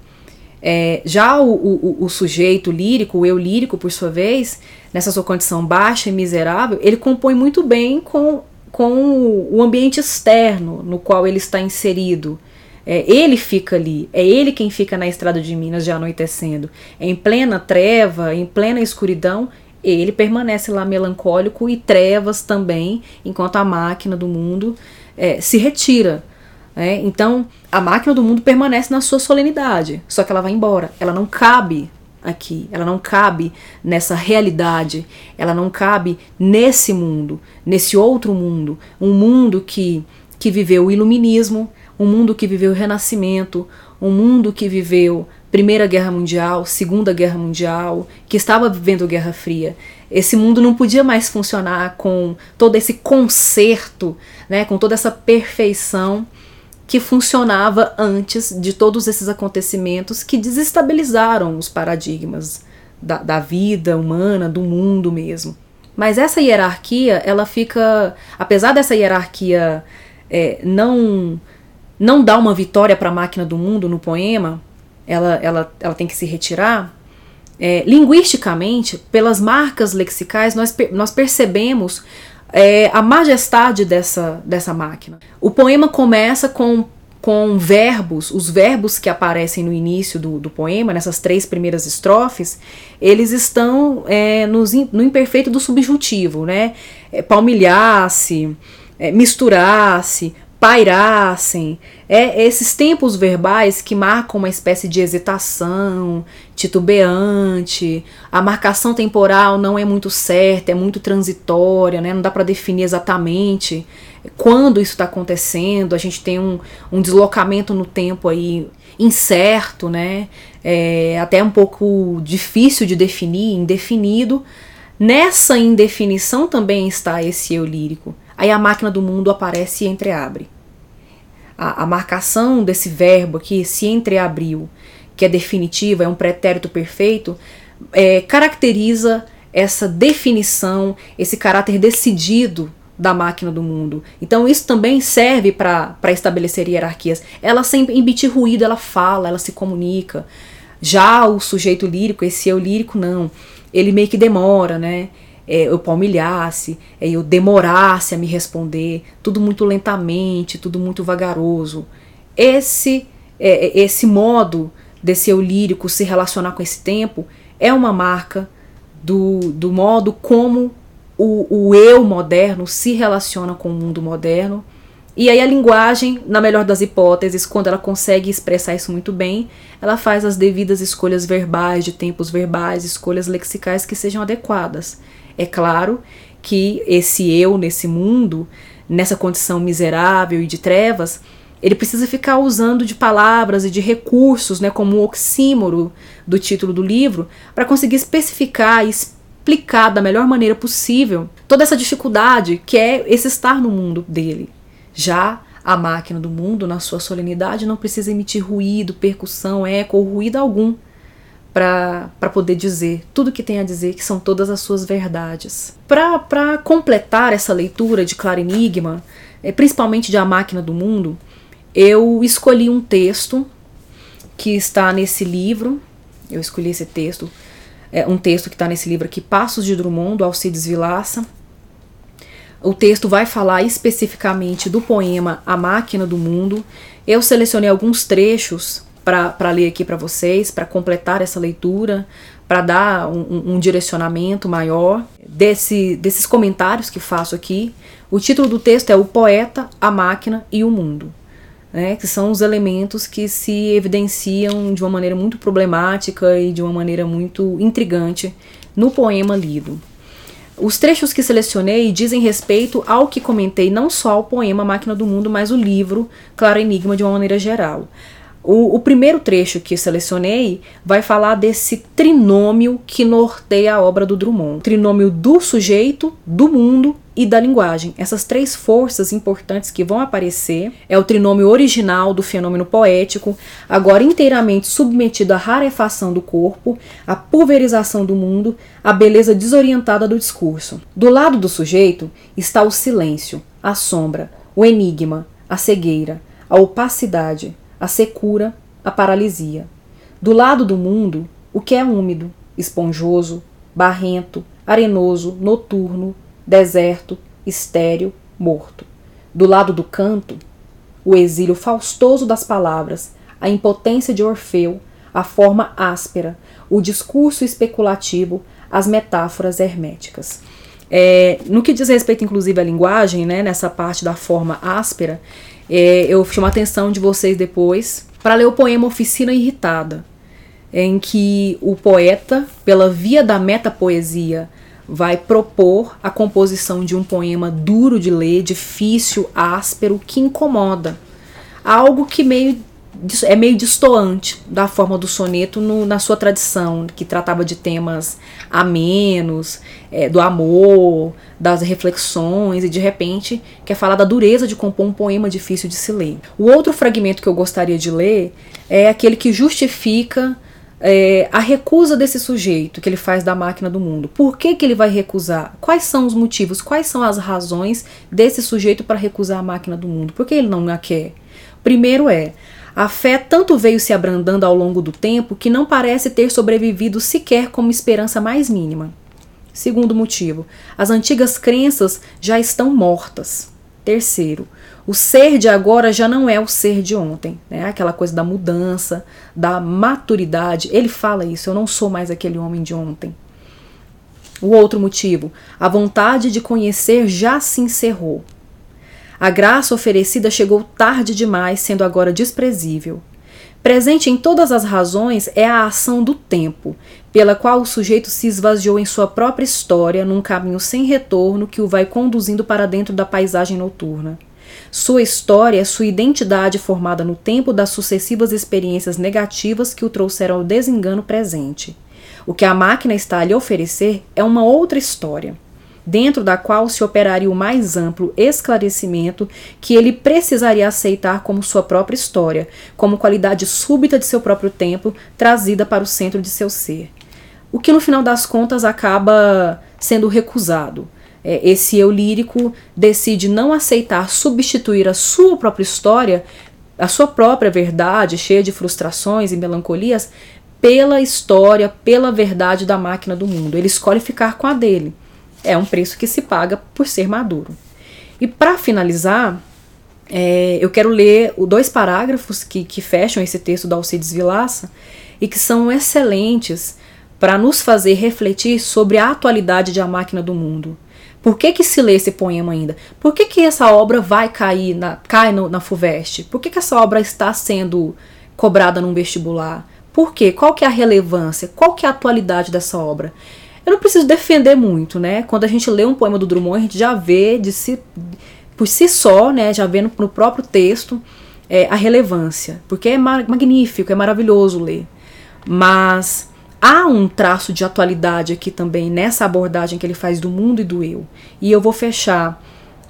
É, já o, o, o, sujeito lírico, o eu lírico, por sua vez, nessa sua condição baixa e miserável, ele compõe muito bem com, com o ambiente externo no qual ele está inserido. É, ele fica ali, é ele quem fica na estrada de Minas já anoitecendo. Em plena treva, em plena escuridão, ele permanece lá melancólico e trevas também, enquanto a máquina do mundo é, se retira é, então, a máquina do mundo permanece na sua solenidade, só que ela vai embora. Ela não cabe aqui, ela não cabe nessa realidade, ela não cabe nesse mundo, nesse outro mundo, um mundo que, que viveu o iluminismo, um mundo que viveu o renascimento, um mundo que viveu Primeira Guerra Mundial, Segunda Guerra Mundial, que estava vivendo Guerra Fria. Esse mundo não podia mais funcionar com todo esse conserto, né, com toda essa perfeição que funcionava antes de todos esses acontecimentos que desestabilizaram os paradigmas da, da vida humana, do mundo mesmo. Mas essa hierarquia, ela fica, apesar dessa hierarquia é, não não dar uma vitória para a máquina do mundo no poema, ela, ela, ela tem que se retirar. É, linguisticamente, pelas marcas lexicais, nós, nós percebemos é, a majestade dessa, dessa máquina. O poema começa com, com verbos, os verbos que aparecem no início do, do poema, nessas três primeiras estrofes, eles estão é, no, no imperfeito do subjuntivo, né? É, palmilhar-se, é, misturar-se, pairassem. É esses tempos verbais que marcam uma espécie de hesitação, titubeante. A marcação temporal não é muito certa, é muito transitória, né? não dá para definir exatamente quando isso está acontecendo. A gente tem um, um deslocamento no tempo aí incerto, né? É até um pouco difícil de definir, indefinido. Nessa indefinição também está esse eu lírico. Aí a máquina do mundo aparece e entreabre. A, a marcação desse verbo aqui, se entreabriu, que é definitiva, é um pretérito perfeito, é, caracteriza essa definição, esse caráter decidido da máquina do mundo. Então isso também serve para estabelecer hierarquias. Ela sem emitir ruído, ela fala, ela se comunica. Já o sujeito lírico, esse eu lírico, não. Ele meio que demora, né? É, eu palmilhasse, é, eu demorasse a me responder, tudo muito lentamente, tudo muito vagaroso. Esse, é, é, esse modo desse eu lírico se relacionar com esse tempo é uma marca do, do modo como o, o eu moderno se relaciona com o mundo moderno. E aí a linguagem, na melhor das hipóteses, quando ela consegue expressar isso muito bem, ela faz as devidas escolhas verbais, de tempos verbais, escolhas lexicais que sejam adequadas. É claro que esse eu nesse mundo, nessa condição miserável e de trevas, ele precisa ficar usando de palavras e de recursos, né, como o oxímoro do título do livro, para conseguir especificar e explicar da melhor maneira possível toda essa dificuldade que é esse estar no mundo dele. Já a máquina do mundo, na sua solenidade, não precisa emitir ruído, percussão, eco ou ruído algum para poder dizer tudo que tem a dizer, que são todas as suas verdades. Para completar essa leitura de Claro Enigma, é, principalmente de A Máquina do Mundo, eu escolhi um texto que está nesse livro. Eu escolhi esse texto, é um texto que está nesse livro aqui, Passos de Drummond, do Alcides Vilaça. O texto vai falar especificamente do poema A Máquina do Mundo. Eu selecionei alguns trechos para ler aqui para vocês, para completar essa leitura, para dar um, um, direcionamento maior desse, desses comentários que faço aqui. O título do texto é O Poeta, a Máquina e o Mundo, né, que são os elementos que se evidenciam de uma maneira muito problemática e de uma maneira muito intrigante no poema lido. Os trechos que selecionei dizem respeito ao que comentei, não só ao poema Máquina do Mundo, mas o livro Claro Enigma de uma maneira geral. O, o, primeiro trecho que selecionei vai falar desse trinômio que norteia a obra do Drummond: trinômio do sujeito, do mundo e da linguagem. Essas três forças importantes que vão aparecer é o trinômio original do fenômeno poético, agora inteiramente submetido à rarefação do corpo, à pulverização do mundo, à beleza desorientada do discurso. Do lado do sujeito está o silêncio, a sombra, o enigma, a cegueira, a opacidade a secura, a paralisia. Do lado do mundo, o que é úmido, esponjoso, barrento, arenoso, noturno, deserto, estéril, morto. Do lado do canto, o exílio faustoso das palavras, a impotência de Orfeu, a forma áspera, o discurso especulativo, as metáforas herméticas. É, no que diz respeito, inclusive, à linguagem, né, nessa parte da forma áspera, é, eu chamo a atenção de vocês depois para ler o poema Oficina Irritada, em que o poeta, pela via da metapoesia, vai propor a composição de um poema duro de ler, difícil, áspero, que incomoda. Algo que meio é meio distoante da forma do soneto no, na sua tradição, que tratava de temas amenos, é, do amor, das reflexões, e de repente quer falar da dureza de compor um poema difícil de se ler. O outro fragmento que eu gostaria de ler é aquele que justifica é, a recusa desse sujeito que ele faz da máquina do mundo. Por que, que ele vai recusar? Quais são os motivos? Quais são as razões desse sujeito para recusar a máquina do mundo? Por que ele não a quer? Primeiro é a fé tanto veio se abrandando ao longo do tempo que não parece ter sobrevivido sequer como esperança mais mínima. Segundo motivo, as antigas crenças já estão mortas. Terceiro, o ser de agora já não é o ser de ontem, né? Aquela coisa da mudança, da maturidade. Ele fala isso, eu não sou mais aquele homem de ontem. O outro motivo, a vontade de conhecer já se encerrou. A graça oferecida chegou tarde demais, sendo agora desprezível. Presente em todas as razões é a ação do tempo, pela qual o sujeito se esvaziou em sua própria história num caminho sem retorno que o vai conduzindo para dentro da paisagem noturna. Sua história é sua identidade formada no tempo das sucessivas experiências negativas que o trouxeram ao desengano presente. O que a máquina está a lhe oferecer é uma outra história dentro da qual se operaria o mais amplo esclarecimento que ele precisaria aceitar como sua própria história, como qualidade súbita de seu próprio tempo, trazida para o centro de seu ser. O que no final das contas acaba sendo recusado. É, esse eu lírico decide não aceitar substituir a sua própria história, a sua própria verdade, cheia de frustrações e melancolias, pela história, pela verdade da máquina do mundo. Ele escolhe ficar com a dele. É um preço que se paga por ser maduro. E para finalizar, é, eu quero ler dois parágrafos que, que fecham esse texto da Alcides Vilaça e que são excelentes para nos fazer refletir sobre a atualidade de A Máquina do Mundo. Por que, que se lê esse poema ainda? Por que, que essa obra vai cair, na, cai no, na FUVEST? Por que, que essa obra está sendo cobrada num vestibular? Por quê? Qual que é a relevância? Qual que é a atualidade dessa obra? Eu não preciso defender muito, né? Quando a gente lê um poema do Drummond, a gente já vê de si, por si só, né? Já vê no, no próprio texto é, a relevância, porque é magnífico, é maravilhoso ler. Mas há um traço de atualidade aqui também nessa abordagem que ele faz do mundo e do eu. E eu vou fechar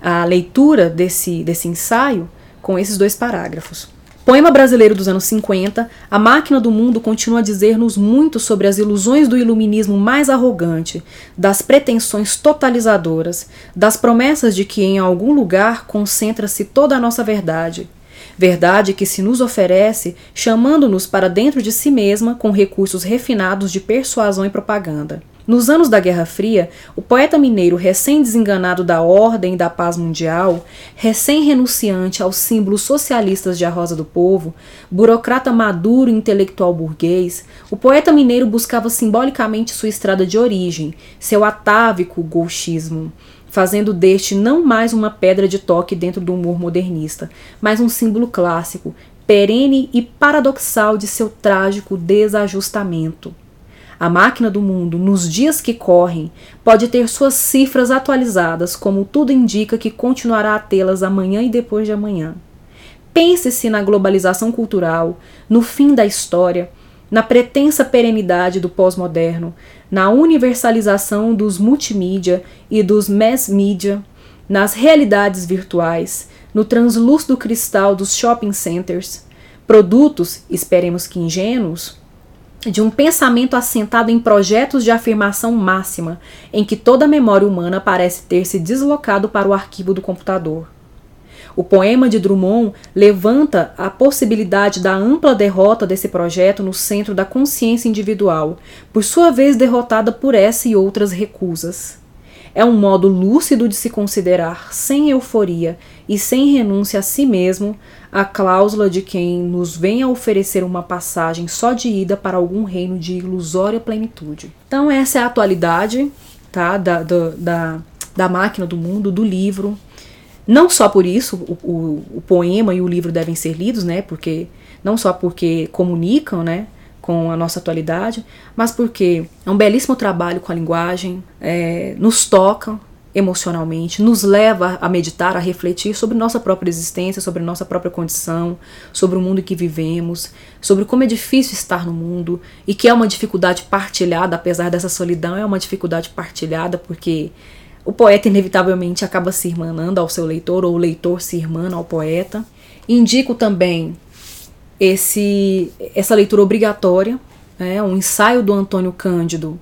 a leitura desse, desse ensaio com esses dois parágrafos. Poema brasileiro dos anos 50, a máquina do mundo continua a dizer-nos muito sobre as ilusões do iluminismo mais arrogante, das pretensões totalizadoras, das promessas de que em algum lugar concentra-se toda a nossa verdade. Verdade que se nos oferece, chamando-nos para dentro de si mesma com recursos refinados de persuasão e propaganda. Nos anos da Guerra Fria, o poeta mineiro recém-desenganado da ordem e da paz mundial, recém-renunciante aos símbolos socialistas de A Rosa do Povo, burocrata maduro e intelectual burguês, o poeta mineiro buscava simbolicamente sua estrada de origem, seu atávico gauchismo, fazendo deste não mais uma pedra de toque dentro do humor modernista, mas um símbolo clássico, perene e paradoxal de seu trágico desajustamento. A máquina do mundo, nos dias que correm, pode ter suas cifras atualizadas, como tudo indica que continuará a tê-las amanhã e depois de amanhã. Pense-se na globalização cultural, no fim da história, na pretensa perenidade do pós-moderno, na universalização dos multimídia e dos mass media, nas realidades virtuais, no translúcido cristal dos shopping centers, produtos, esperemos que ingênuos, de um pensamento assentado em projetos de afirmação máxima, em que toda a memória humana parece ter se deslocado para o arquivo do computador. O poema de Drummond levanta a possibilidade da ampla derrota desse projeto no centro da consciência individual, por sua vez derrotada por essa e outras recusas. É um modo lúcido de se considerar, sem euforia e sem renúncia a si mesmo, a cláusula de quem nos vem a oferecer uma passagem só de ida para algum reino de ilusória plenitude. Então, essa é a atualidade tá, da, da, da, da máquina do mundo, do livro. Não só por isso o, o, o poema e o livro devem ser lidos, né? Porque não só porque comunicam, né? com a nossa atualidade, mas porque é um belíssimo trabalho com a linguagem, é, nos toca emocionalmente, nos leva a meditar, a refletir sobre nossa própria existência, sobre nossa própria condição, sobre o mundo em que vivemos, sobre como é difícil estar no mundo e que é uma dificuldade partilhada, apesar dessa solidão, é uma dificuldade partilhada porque o poeta inevitavelmente acaba se irmanando ao seu leitor ou o leitor se irmana ao poeta. Indico também esse, essa leitura obrigatória, né, um ensaio do Antônio Cândido,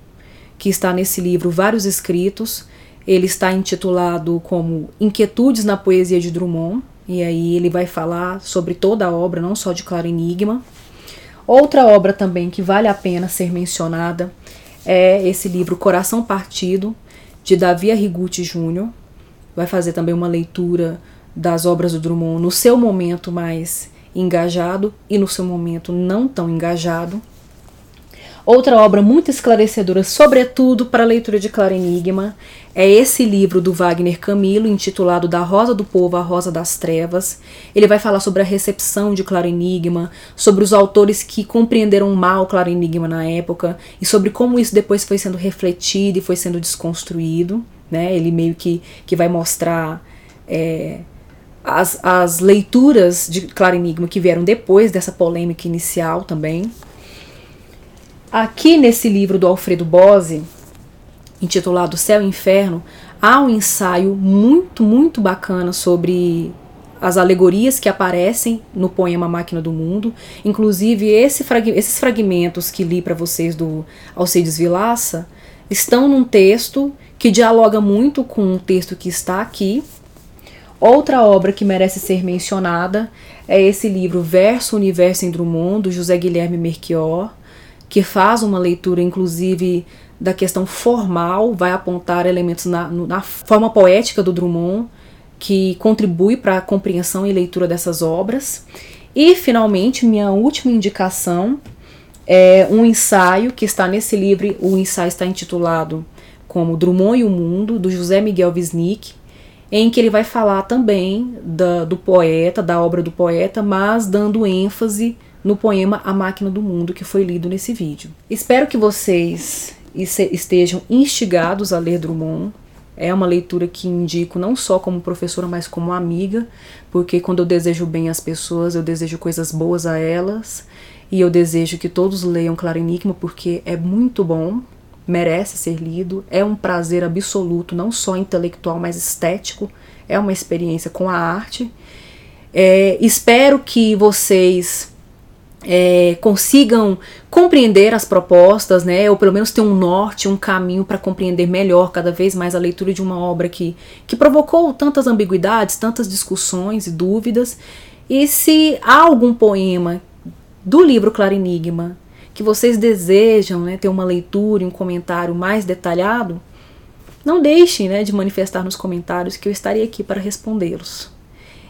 que está nesse livro Vários Escritos. Ele está intitulado como Inquietudes na Poesia de Drummond, e aí ele vai falar sobre toda a obra, não só de Claro Enigma. Outra obra também que vale a pena ser mencionada é esse livro Coração Partido, de Davi Arrigucci Jr. Vai fazer também uma leitura das obras do Drummond no seu momento mais engajado e no seu momento não tão engajado. Outra obra muito esclarecedora, sobretudo para a leitura de Claro Enigma, é esse livro do Wagner Camilo, intitulado Da Rosa do Povo à Rosa das Trevas. Ele vai falar sobre a recepção de Claro Enigma, sobre os autores que compreenderam mal Claro Enigma na época e sobre como isso depois foi sendo refletido e foi sendo desconstruído. Né? Ele meio que, que vai mostrar é, as, as leituras de Claro Enigma que vieram depois dessa polêmica inicial também. Aqui nesse livro do Alfredo Bose, intitulado Céu e Inferno, há um ensaio muito, muito bacana sobre as alegorias que aparecem no poema Máquina do Mundo. Inclusive, esse frag esses fragmentos que li para vocês do Alcides Vilaça estão num texto que dialoga muito com o texto que está aqui. Outra obra que merece ser mencionada é esse livro Verso, Universo em Drummond, do José Guilherme Merchior que faz uma leitura, inclusive, da questão formal, vai apontar elementos na, na forma poética do Drummond, que contribui para a compreensão e leitura dessas obras. E, finalmente, minha última indicação é um ensaio que está nesse livro. O ensaio está intitulado como Drummond e o Mundo, do José Miguel Wisnik, em que ele vai falar também da, do poeta, da obra do poeta, mas dando ênfase no poema A Máquina do Mundo, que foi lido nesse vídeo. Espero que vocês estejam instigados a ler Drummond. É uma leitura que indico não só como professora, mas como amiga, porque quando eu desejo bem às pessoas, eu desejo coisas boas a elas, e eu desejo que todos leiam Claro Enigma, porque é muito bom, merece ser lido, é um prazer absoluto, não só intelectual, mas estético, é uma experiência com a arte. É, espero que vocês é, consigam compreender as propostas, né, ou pelo menos ter um norte, um caminho para compreender melhor cada vez mais a leitura de uma obra que, que provocou tantas ambiguidades, tantas discussões e dúvidas. E se há algum poema do livro Claro Enigma que vocês desejam né, ter uma leitura e um comentário mais detalhado, não deixem né, de manifestar nos comentários que eu estarei aqui para respondê-los.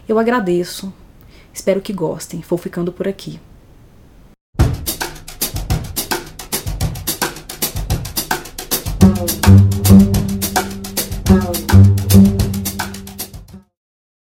Eu agradeço, espero que gostem. Vou ficando por aqui.